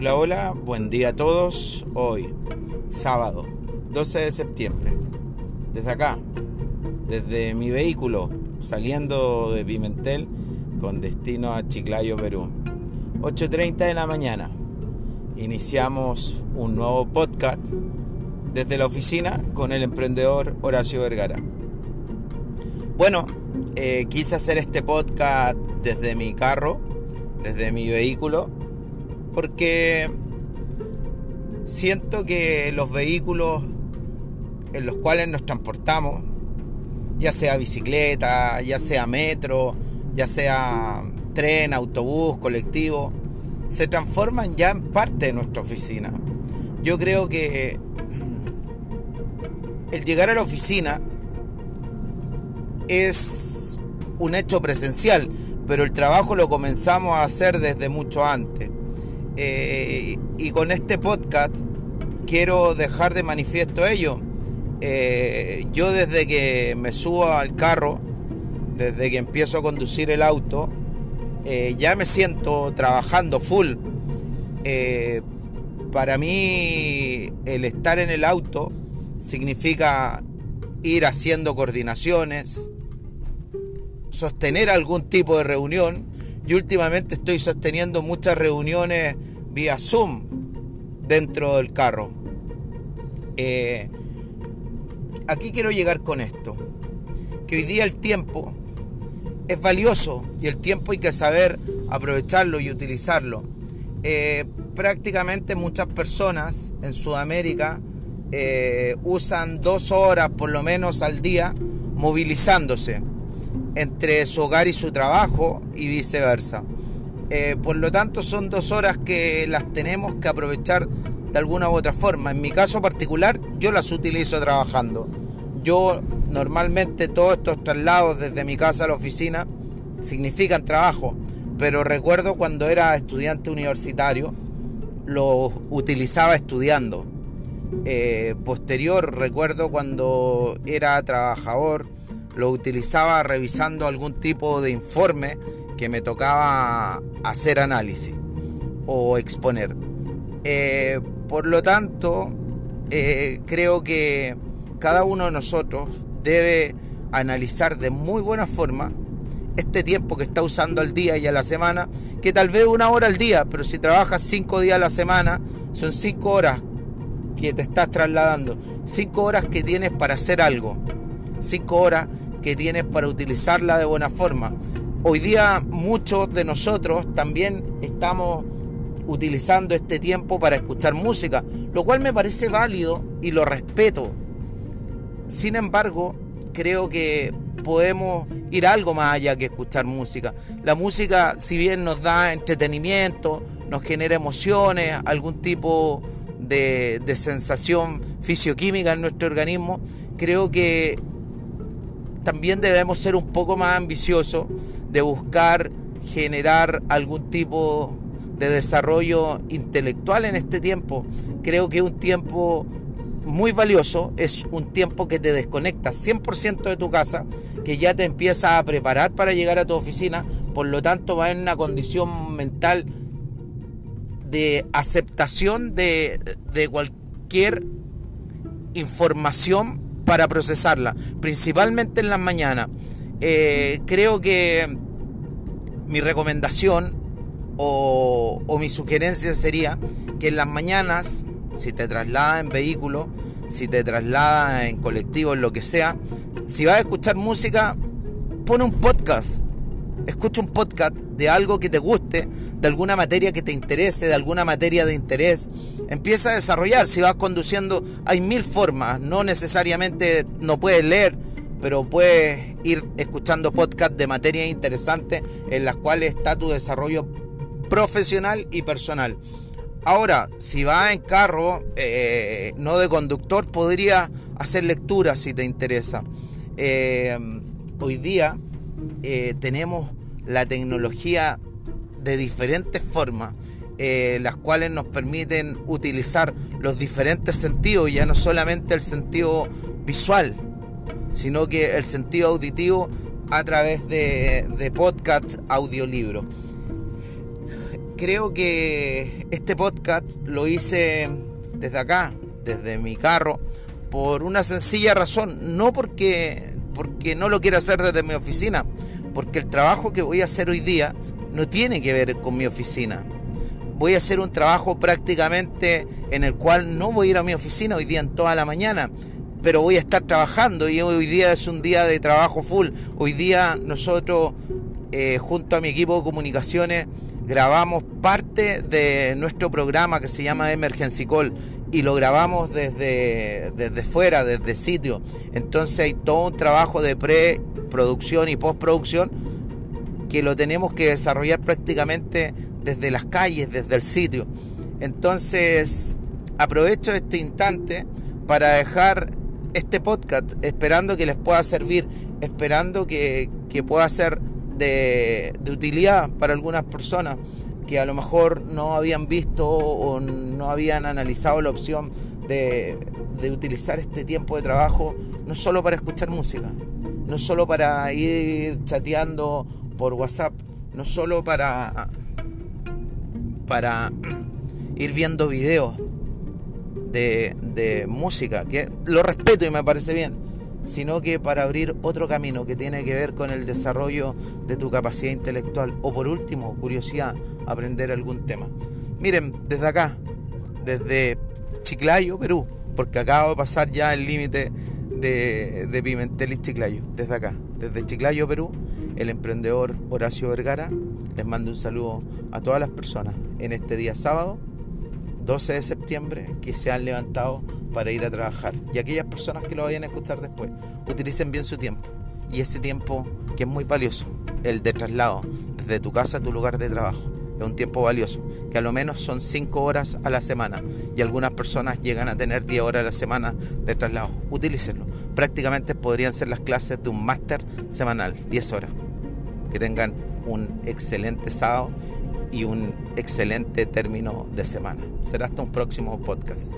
Hola, hola, buen día a todos. Hoy, sábado 12 de septiembre, desde acá, desde mi vehículo, saliendo de Pimentel con destino a Chiclayo, Perú. 8.30 de la mañana. Iniciamos un nuevo podcast desde la oficina con el emprendedor Horacio Vergara. Bueno, eh, quise hacer este podcast desde mi carro, desde mi vehículo, porque siento que los vehículos en los cuales nos transportamos, ya sea bicicleta, ya sea metro, ya sea tren, autobús, colectivo, se transforman ya en parte de nuestra oficina. Yo creo que el llegar a la oficina es un hecho presencial, pero el trabajo lo comenzamos a hacer desde mucho antes. Eh, y con este podcast quiero dejar de manifiesto ello. Eh, yo desde que me subo al carro, desde que empiezo a conducir el auto, eh, ya me siento trabajando full. para mí el estar en el auto significa ir haciendo coordinaciones, sostener algún tipo de reunión. Y últimamente estoy sosteniendo muchas reuniones vía Zoom dentro del carro. Eh, aquí quiero llegar con esto. Que hoy día el tiempo es valioso y el tiempo hay que saber aprovecharlo y utilizarlo. Eh, prácticamente muchas personas en Sudamérica eh, usan dos horas por lo menos al día movilizándose entre su hogar y su trabajo y viceversa. Eh, por lo tanto, son dos horas que las tenemos que aprovechar de alguna u otra forma. En mi caso particular, yo las utilizo trabajando. Yo normalmente todos estos traslados desde mi casa a la oficina significan trabajo, pero recuerdo cuando era estudiante universitario, lo utilizaba estudiando. Eh, posterior, recuerdo cuando era trabajador, lo utilizaba revisando algún tipo de informe que me tocaba hacer análisis o exponer. Eh, por lo tanto, eh, creo que cada uno de nosotros debe analizar de muy buena forma este tiempo que está usando al día y a la semana, que tal vez una hora al día, pero si trabajas cinco días a la semana, son cinco horas que te estás trasladando, cinco horas que tienes para hacer algo, cinco horas que tienes para utilizarla de buena forma. Hoy día muchos de nosotros también estamos utilizando este tiempo para escuchar música, lo cual me parece válido y lo respeto. Sin embargo, creo que podemos ir algo más allá que escuchar música. La música, si bien nos da entretenimiento, nos genera emociones, algún tipo de, sensación fisioquímica en nuestro organismo, creo que también debemos ser un poco más ambiciosos de buscar generar algún tipo de desarrollo intelectual en este tiempo. Creo que es un tiempo muy valioso, es un tiempo que te desconecta 100% de tu casa, que ya te empieza a preparar para llegar a tu oficina, por lo tanto va en una condición mental de aceptación de, de cualquier información para procesarla, principalmente en las mañanas. Eh, creo que mi recomendación o, mi sugerencia sería que en las mañanas, si te trasladas en vehículo, si te trasladas en colectivo, en lo que sea, si vas a escuchar música, pone un podcast. Escucha un podcast de algo que te guste, de alguna materia que te interese, de alguna materia de interés empieza a desarrollar. Si vas conduciendo, hay mil formas. No necesariamente no puedes leer, pero puedes ir escuchando podcasts de materias interesantes en las cuales está tu desarrollo profesional y personal. Ahora, si vas en carro, eh, no de conductor, podría hacer lectura si te interesa. Eh, hoy día eh, tenemos la tecnología de diferentes formas eh, las cuales nos permiten utilizar los diferentes sentidos, ya no solamente el sentido visual, sino que el sentido auditivo a través de, de podcast, audiolibro. creo que este podcast lo hice desde acá, desde mi carro, por una sencilla razón, no porque, porque no lo quiero hacer desde mi oficina, porque el trabajo que voy a hacer hoy día no tiene que ver con mi oficina. Voy a hacer un trabajo prácticamente en el cual no voy a ir a mi oficina hoy día en toda la mañana, pero voy a estar trabajando y hoy día es un día de trabajo full. Hoy día nosotros, eh, junto a mi equipo de comunicaciones, grabamos parte de nuestro programa que se llama Emergency Call y lo grabamos desde, desde fuera, desde sitio. Entonces hay todo un trabajo de preproducción y postproducción que lo tenemos que desarrollar prácticamente desde las calles, desde el sitio. Entonces aprovecho este instante para dejar este podcast esperando que les pueda servir, esperando que, pueda ser de, de utilidad para algunas personas que a lo mejor no habían visto o no habían analizado la opción de, utilizar este tiempo de trabajo no solo para escuchar música, no solo para ir chateando por WhatsApp, no solo para, para ir viendo videos de, de música, que lo respeto y me parece bien, sino que para abrir otro camino que tiene que ver con el desarrollo de tu capacidad intelectual o por último, curiosidad, aprender algún tema. Miren, desde acá, desde Chiclayo, Perú, porque acabo de pasar ya el límite de, de Pimentel y Chiclayo, desde acá, desde Chiclayo, Perú, el emprendedor Horacio Vergara, les mando un saludo a todas las personas en este día sábado 12 de septiembre que se han levantado para ir a trabajar. Y aquellas personas que lo vayan a escuchar después, utilicen bien su tiempo. Y ese tiempo que es muy valioso, el de traslado desde tu casa a tu lugar de trabajo. Es un tiempo valioso, que a lo menos son 5 horas a la semana. Y algunas personas llegan a tener 10 horas a la semana de traslado. Utilícenlo. Prácticamente podrían ser las clases de un máster semanal, 10 horas. Que tengan un excelente sábado y un excelente término de semana. Será hasta un próximo podcast.